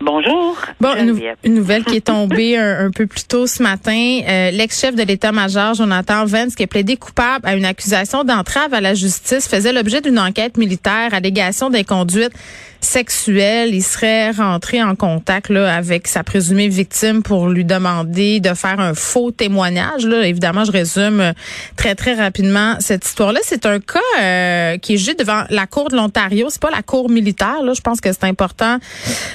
Bonjour. Bon, une, nouvelle qui est tombée un, un peu plus tôt ce matin. Euh, L'ex-chef de l'état-major, Jonathan Vance, qui est plaidé coupable à une accusation d'entrave à la justice, faisait l'objet d'une enquête militaire, allégation d'inconduite sexuelle. Il serait rentré en contact là, avec sa présumée victime pour lui demander de faire un faux témoignage. Là. Évidemment, je résume euh, très, très rapidement cette histoire-là. C'est un cas euh, qui est jugé devant la Cour de l'Ontario. C'est pas la Cour militaire. Là. Je pense que c'est important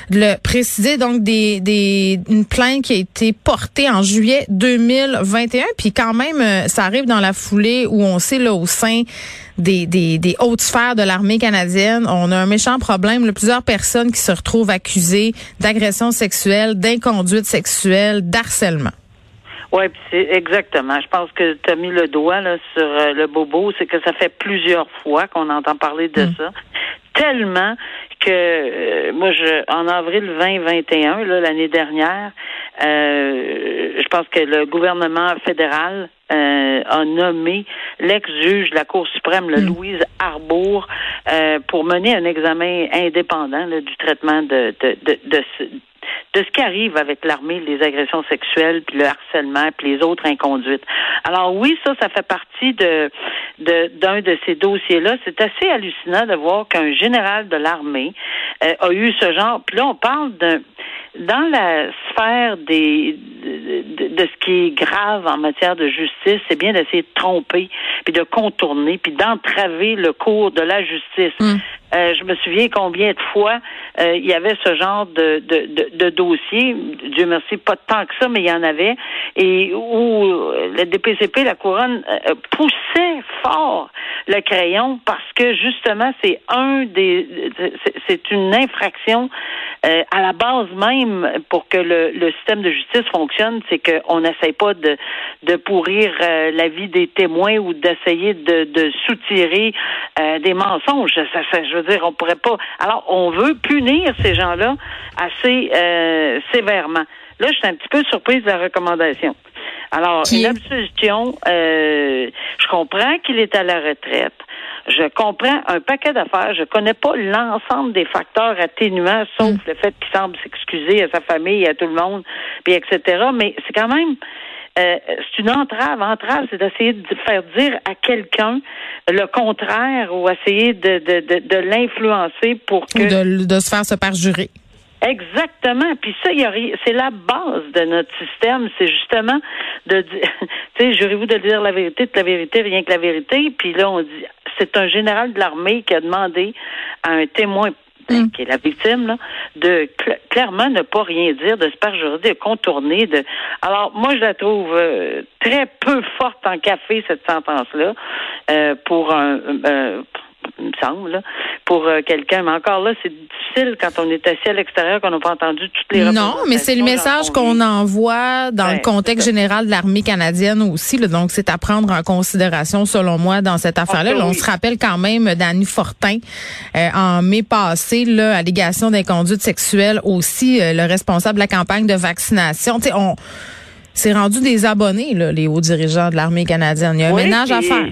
de le préciser. Donc, des, des, une plainte qui a été portée en juillet 2021. Puis quand même, euh, ça arrive dans la foulée où on sait là au sein des, des, des hautes sphères de l'armée canadienne, on a un méchant problème. Là, plusieurs personnes qui se retrouvent accusées d'agression sexuelle, d'inconduite sexuelle, d'harcèlement. Oui, c'est exactement. Je pense que tu as mis le doigt là, sur euh, le bobo. C'est que ça fait plusieurs fois qu'on entend parler de Mm. ça. Tellement que euh, moi, je, en avril 2021, là, l'année dernière, je pense que le gouvernement fédéral euh, a nommé l'ex-juge de la Cour suprême, le Louise Arbour, euh, pour mener un examen indépendant là, du traitement de, de, de, de ce- de ce qui arrive avec l'armée, les agressions sexuelles, puis le harcèlement, puis les autres inconduites. Alors oui, ça, ça fait partie de de- d'un de, ces dossiers-là. C'est assez hallucinant de voir qu'un général de l'armée euh, a eu ce genre. Puis là, on parle d'un dans la sphère des de, de- ce qui est grave en matière de justice, c'est bien d'essayer de tromper, puis de contourner, puis d'entraver le cours de la justice. Euh, je me souviens combien de fois euh, il y avait ce genre de, de, de, de dossier. Dieu merci, pas tant que ça, mais il y en avait. Et où euh, le DPCP, la couronne, euh, poussait fort le crayon parce que justement, c'est un des c'est- une infraction euh, à la base même pour que le, le système de justice fonctionne, c'est qu'on n'essaye pas de, de pourrir euh, la vie des témoins ou d'essayer de, de soutirer euh, des mensonges. Veux dire, on pourrait pas. Alors, on veut punir ces gens-là assez euh, sévèrement. Là, je suis un petit peu surprise de la recommandation. Alors, Qui? une absolution, euh, je comprends qu'il est à la retraite. Je comprends un paquet d'affaires. Je connais pas l'ensemble des facteurs atténuants, sauf le fait qu'il semble s'excuser à sa famille, à tout le monde, puis etc. Mais c'est quand même euh, c'est une entrave. Entrave, c'est d'essayer de faire dire à quelqu'un le contraire ou essayer de, de, de, de l'influencer pour que Ou de, de se faire se perjurer. Exactement. Puis ça, c'est la base de notre système. C'est justement de dire, tu sais, jurez-vous de dire la vérité, de la vérité, rien que la vérité. Puis là, on dit, c'est un général de l'armée qui a demandé à un témoin ben, qui est la victime, là, de cl- clairement ne pas rien dire, de se perjurer, de contourner. De... Alors, moi, je la trouve euh, très peu forte en café, cette sentence-là, euh, pour un... euh, il me semble, là, pour euh, quelqu'un. Mais encore là, c'est difficile quand on est assis à l'extérieur, qu'on n'a pas entendu toutes les Non, mais c'est le message qu'on envoie dans Ouais, le contexte général de l'armée canadienne aussi. là. donc, c'est à prendre en considération, selon moi, dans cette affaire-là. que Là, on oui. se rappelle quand même d'Annie Fortin, euh, en mai passé, là, allégation d'inconduite sexuelle aussi, euh, le responsable de la campagne de vaccination. On... C'est rendu des abonnés, là, les hauts dirigeants de l'armée canadienne. Il y a un Oui, ménage à faire.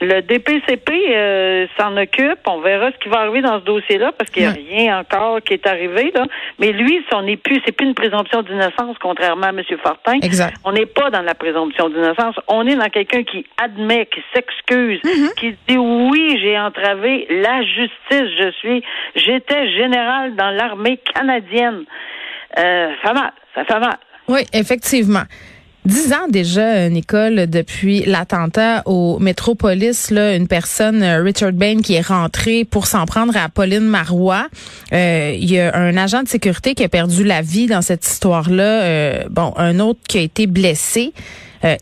Le DPCP euh, s'en occupe. On verra ce qui va arriver dans ce dossier-là parce qu'il n'y a Ouais. rien encore qui est arrivé. Là. Mais lui, son n'est plus, c'est plus une présomption d'innocence, contrairement à M. Fortin. Exact. On n'est pas dans la présomption d'innocence. On est dans quelqu'un qui admet, qui s'excuse, Mm-hmm. qui dit oui, j'ai entravé la justice. Je suis, j'étais général dans l'armée canadienne. Euh, ça fait mal. Ça fait mal. Oui, effectivement. Dix ans déjà, Nicole, depuis l'attentat au Métropolis, là, une personne, euh, Richard Bain, qui est rentré pour s'en prendre à Pauline Marois. Euh, Il y a un agent de sécurité qui a perdu la vie dans cette histoire-là. Euh, bon, un autre qui a été blessé.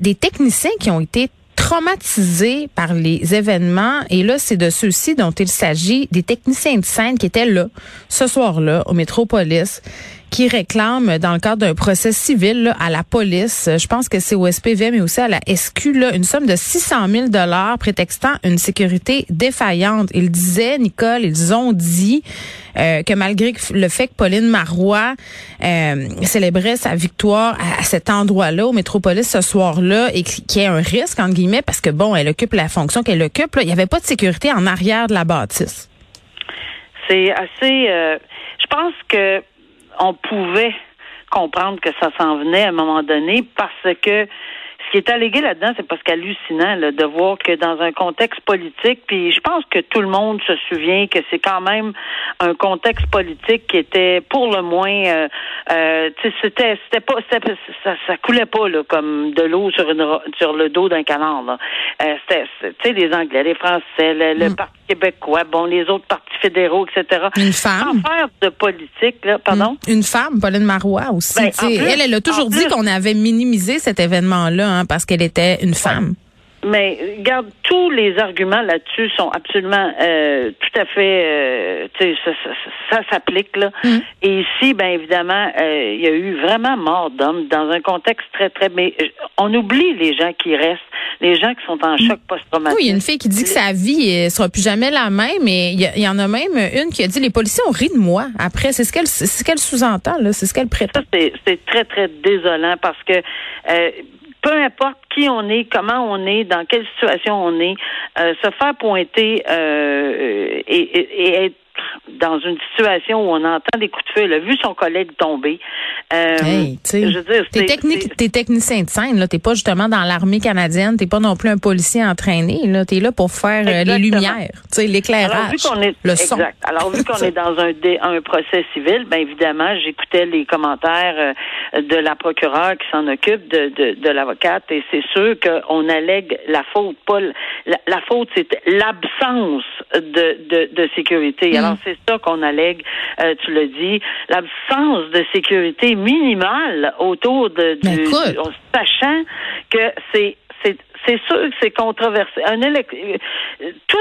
Des techniciens qui ont été traumatisés par les événements. Et là, c'est de ceux-ci dont il s'agit, des techniciens de scène qui étaient là, ce soir-là, au Métropolis, qui réclament, dans le cadre d'un procès civil à la police, je pense que c'est au SPV, mais aussi à la SQ, là, une somme de 600 000 dollars prétextant une sécurité défaillante. Ils disaient, Nicole, ils ont dit euh, que malgré le fait que Pauline Marois euh, célébrait sa victoire à, cet endroit-là, au Métropolis, ce soir-là, et qu'il y ait un risque, entre guillemets, parce que, bon, elle occupe la fonction qu'elle occupe, il n'y avait pas de sécurité en arrière de la bâtisse. C'est assez... Euh, je pense que on pouvait comprendre que ça s'en venait à un moment donné parce que qui est allégué là-dedans, c'est parce qu'hallucinant de voir que dans un contexte politique, puis je pense que tout le monde se souvient que c'est quand même un contexte politique qui était pour le moins, euh, euh, c'était, c'était pas, ça, ça coulait pas là comme de l'eau sur une sur le dos d'un canard. Euh, c'était, tu sais, les Anglais, les Français, le, mm. Parti québécois, bon, les autres partis fédéraux, etc. Une femme. Sans faire de politique, là, pardon. Une femme, Pauline Marois aussi. Ben, elle, elle a toujours dit qu'on avait minimisé cet événement-là hein, parce qu'elle était une femme. Mais regarde, tous les arguments là-dessus sont absolument euh, tout à fait, euh, tu sais, ça, s'applique là. Mm. Et ici, ben évidemment, euh, il y a eu vraiment mort d'hommes dans un contexte très très. Mais on oublie les gens qui restent, les gens qui sont en choc post-traumatique. Oui, il y a une fille qui dit que sa vie ne sera plus jamais la même, mais il y, en a même une qui a dit les policiers ont ri de moi. Après, c'est ce qu'elle, c'est ce qu'elle sous-entend là, c'est ce qu'elle prétend. c'est très très désolant parce que peu importe qui on est, comment on est, dans quelle situation on est, euh, se faire pointer euh, et, et, être dans une situation où on entend des coups de feu, elle a vu son collègue tomber. Euh, je veux dire, t'es, technique, t'es technicien de scène, là. T'es pas justement dans l'armée canadienne, t'es pas non plus un policier entraîné, là. T'es là pour faire euh, les lumières, l'éclairage, le son. Exact. Alors, vu qu'on est dans un, un procès civil, ben évidemment, j'écoutais les commentaires euh, de la procureure qui s'en occupe, de, de, de l'avocate, et c'est sûr qu'on allègue la faute. Pas la, la faute, c'est l'absence de, de, de sécurité. Mm. Alors, c'est ça qu'on allègue, euh, tu le dis, l'absence de sécurité minimale autour de, du, sachant que c'est c'est sûr que c'est controversé. Un tout,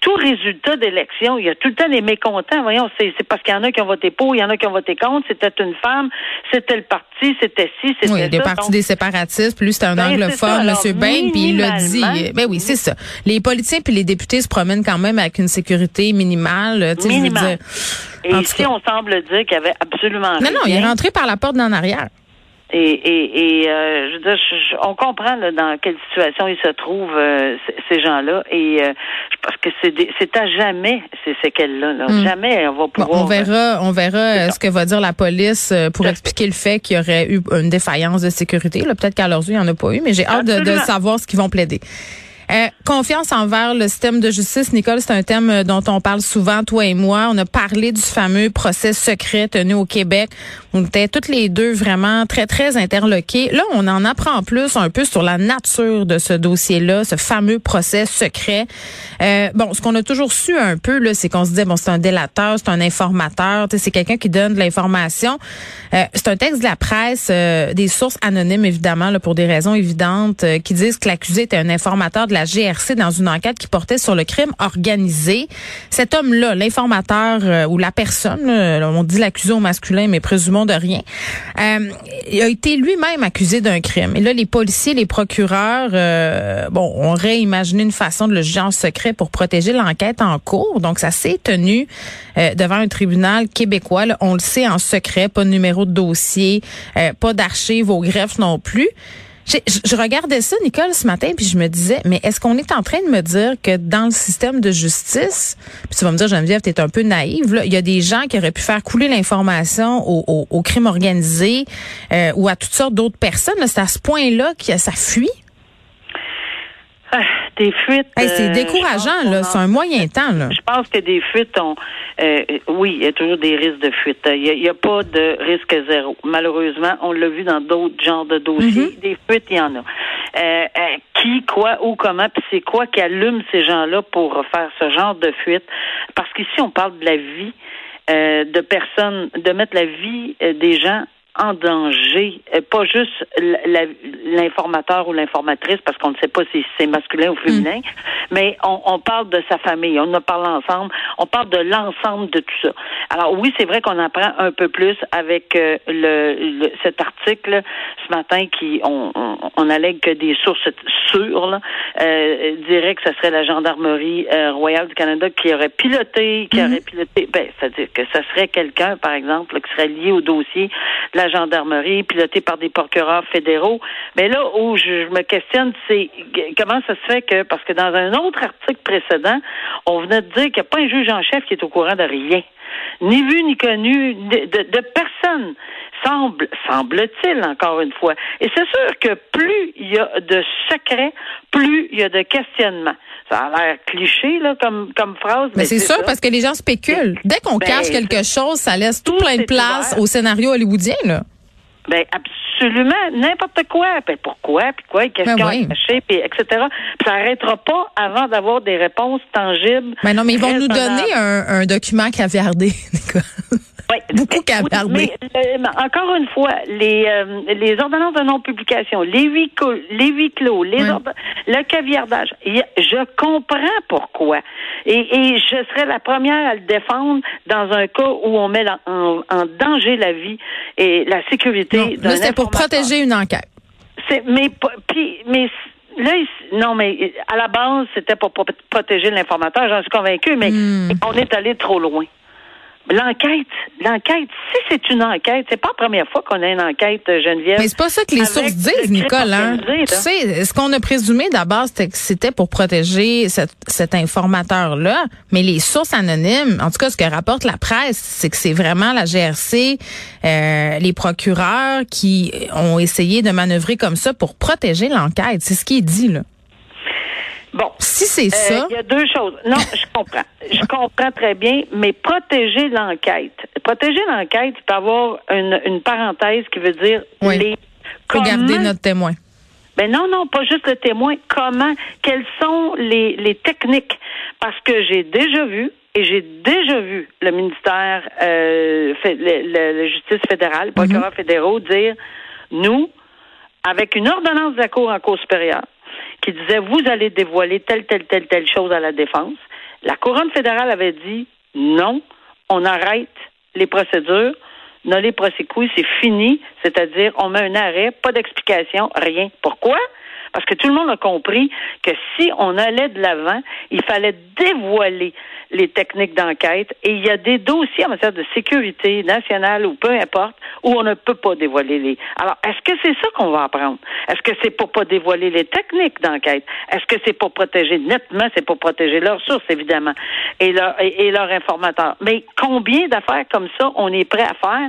tout résultat d'élection, il y a tout le temps des mécontents. Voyons, c'est parce qu'il y en a qui ont voté pour, il y en a qui ont voté contre. C'était une femme, c'était le parti, c'était ci, c'était oui, des partis des séparatistes. Puis lui, c'était un ben, anglophone, M. Bain, puis il l'a dit. Ben oui, c'est ça. Les politiciens puis les députés se promènent quand même avec une sécurité minimale. Minimale. Et ici, on semble dire qu'il y avait absolument Non, non, il est rentré par la porte d'en arrière. Et, et, et euh, je veux dire, on comprend là, dans quelle situation ils se trouvent euh, ces gens-là. Et euh, je pense que c'est à jamais ces séquelles-là. Là. Hmm. Jamais on va pouvoir. on verra, on verra ce que va dire la police pour expliquer le fait qu'il y aurait eu une défaillance de sécurité. Peut-être qu'à leurs yeux, il n'y en a pas eu, mais j'ai hâte de, de savoir ce qu'ils vont plaider. Euh, confiance envers le système de justice, Nicole, c'est un thème euh, dont on parle souvent, toi et moi. On a parlé du fameux procès secret tenu au Québec. On était toutes les deux vraiment très, très interloquées. Là, on en apprend plus un peu sur la nature de ce dossier-là, ce fameux procès secret. Euh, bon, ce qu'on a toujours su un peu, là, c'est qu'on se disait, bon, c'est un délateur, c'est un informateur, c'est quelqu'un qui donne de l'information. c'est un texte de la presse, des sources anonymes, évidemment, là, pour des raisons évidentes, qui disent que l'accusé était un informateur de la la GRC dans une enquête qui portait sur le crime organisé. Cet homme-là, l'informateur euh, ou la personne, on dit l'accusé au masculin, mais présumons de rien, euh, il a été lui-même accusé d'un crime. Et là, les policiers, les procureurs, euh, bon, on aurait imaginé une façon de le juger en secret pour protéger l'enquête en cours. Donc, ça s'est tenu devant un tribunal québécois. on le sait en secret, pas de numéro de dossier, pas d'archives au greffe non plus. Je, regardais ça, Nicole, ce matin, puis je me disais, mais est-ce qu'on est en train de me dire que dans le système de justice, puis tu vas me dire, Geneviève, t'es un peu naïve, là, il y a des gens qui auraient pu faire couler l'information au, crime organisé euh, ou à toutes sortes d'autres personnes. C'est à ce point-là que ça fuit? Ah, des fuites. c'est euh, décourageant, là. C'est un moyen temps, là. Je pense que des fuites ont. Euh, oui, il y a toujours des risques de fuite. Il n'y a, pas de risque zéro. Malheureusement, on l'a vu dans d'autres genres de dossiers. Mm-hmm. Des fuites, il y en a. Euh, qui, quoi, où, comment, puis c'est quoi qui allume ces gens-là pour faire ce genre de fuite? Parce qu'ici, on parle de la vie de personnes, de mettre la vie des gens en danger, euh, pas juste l'informateur ou l'informatrice, parce qu'on ne sait pas si c'est masculin ou féminin, mm. mais on, parle de sa famille, on en parle ensemble, on parle de l'ensemble de tout ça. Alors oui, c'est vrai qu'on apprend un peu plus avec euh, le, cet article ce matin qui on, on, allègue que des sources sûres là, euh, diraient que ce serait la gendarmerie royale du Canada qui aurait piloté, qui mm. aurait piloté, ben, c'est-à-dire que ce serait quelqu'un, par exemple, qui serait lié au dossier la gendarmerie, pilotée par des procureurs fédéraux. Mais là où je me questionne, c'est comment ça se fait que, parce que dans un autre article précédent, on venait de dire qu'il n'y a pas un juge en chef qui est au courant de rien. Ni vu ni connu de, personne semble, semble-t-il, encore une fois. Et c'est sûr que plus il y a de secrets, plus il y a de questionnements. Ça a l'air cliché, là, comme, comme phrase. Mais, c'est sûr, parce que les gens spéculent. Dès qu'on ben, cache quelque chose, ça laisse tout, plein de place au scénario hollywoodien, là. Ben, absolument. N'importe quoi. Ben, pourquoi? Puis quoi? Qu'est-ce ben qu'on a caché? Puis, etc. Puis, ça n'arrêtera pas avant d'avoir des réponses tangibles. Mais non, mais ils vont nous donner un, un document caviardé, Beaucoup qu'à Mais, euh, encore une fois, les, euh, les ordonnances de non-publication, les huit clos, les huit clos, les le caviardage, je comprends pourquoi. Et, et, je serais la première à le défendre dans un cas où on met en, en danger la vie et la sécurité. C'est pour protéger une enquête. C'est, mais, puis, mais là, non, mais à la base, c'était pour protéger l'informateur, j'en suis convaincu, mais hmm. on est allé trop loin. L'enquête, l'enquête, si c'est une enquête, c'est pas la première fois qu'on a une enquête, Geneviève. Mais c'est pas ça que les sources disent, Nicole. Hein? Tu sais, ce qu'on a présumé d'abord, c'était que c'était pour protéger cet informateur-là. Mais les sources anonymes, en tout cas, ce que rapporte la presse, c'est que c'est vraiment la GRC, euh, les procureurs qui ont essayé de manœuvrer comme ça pour protéger l'enquête. C'est ce qui est dit, là. Bon. Si c'est euh, ça. Il y a deux choses. Non, je comprends. je comprends très bien, mais protéger l'enquête. Protéger l'enquête, peut avoir une, une parenthèse qui veut dire oui. les. Regardez notre témoin. Ben non, non, pas juste le témoin. Comment, quelles sont les, les techniques? Parce que j'ai déjà vu, et j'ai déjà vu le ministère, euh, la justice fédérale, les procureurs mhm. fédéraux dire, nous, avec une ordonnance de la Cour en Cour supérieure, qui disait vous allez dévoiler telle, telle, telle, telle chose à la défense. La couronne fédérale avait dit non, on arrête les procédures, non les procédures, c'est fini, c'est-à-dire on met un arrêt, pas d'explication, rien. Pourquoi? Parce que tout le monde a compris que si on allait de l'avant, il fallait dévoiler les techniques d'enquête et il y a des dossiers en matière de sécurité nationale ou peu importe où on ne peut pas dévoiler les. Alors, est-ce que c'est ça qu'on va apprendre? Est-ce que c'est pour pas dévoiler les techniques d'enquête? Est-ce que c'est pour protéger nettement? C'est pour protéger leurs sources, évidemment, et leurs et, informateurs? Mais combien d'affaires comme ça on est prêt à faire?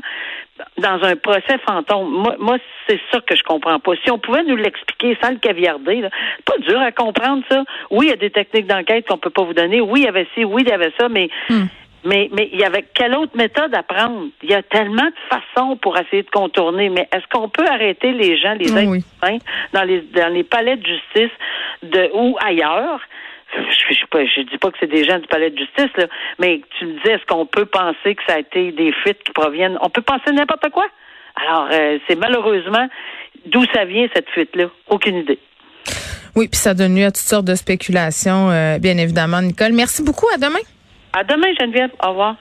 Dans un procès fantôme. Moi, moi c'est ça que je comprends pas. Si on pouvait nous l'expliquer sans le caviarder, c'est pas dur à comprendre ça. Oui, il y a des techniques d'enquête qu'on peut pas vous donner. Oui, il y avait ci, oui, il y avait ça, mais hmm. Mais, mais il y avait quelle autre méthode à prendre? Il y a tellement de façons pour essayer de contourner, mais est-ce qu'on peut arrêter les gens, les êtres dans les, dans les palais de justice de, ou ailleurs? Je, je, pas, je dis pas que c'est des gens du palais de justice, là, mais tu me disais, est-ce qu'on peut penser que ça a été des fuites qui proviennent? On peut penser n'importe quoi. Alors, euh, c'est malheureusement d'où ça vient cette fuite-là. Aucune idée. Oui, puis ça donne lieu à toutes sortes de spéculations, euh, bien évidemment, Nicole. Merci beaucoup. À demain. À demain, Geneviève. Au revoir.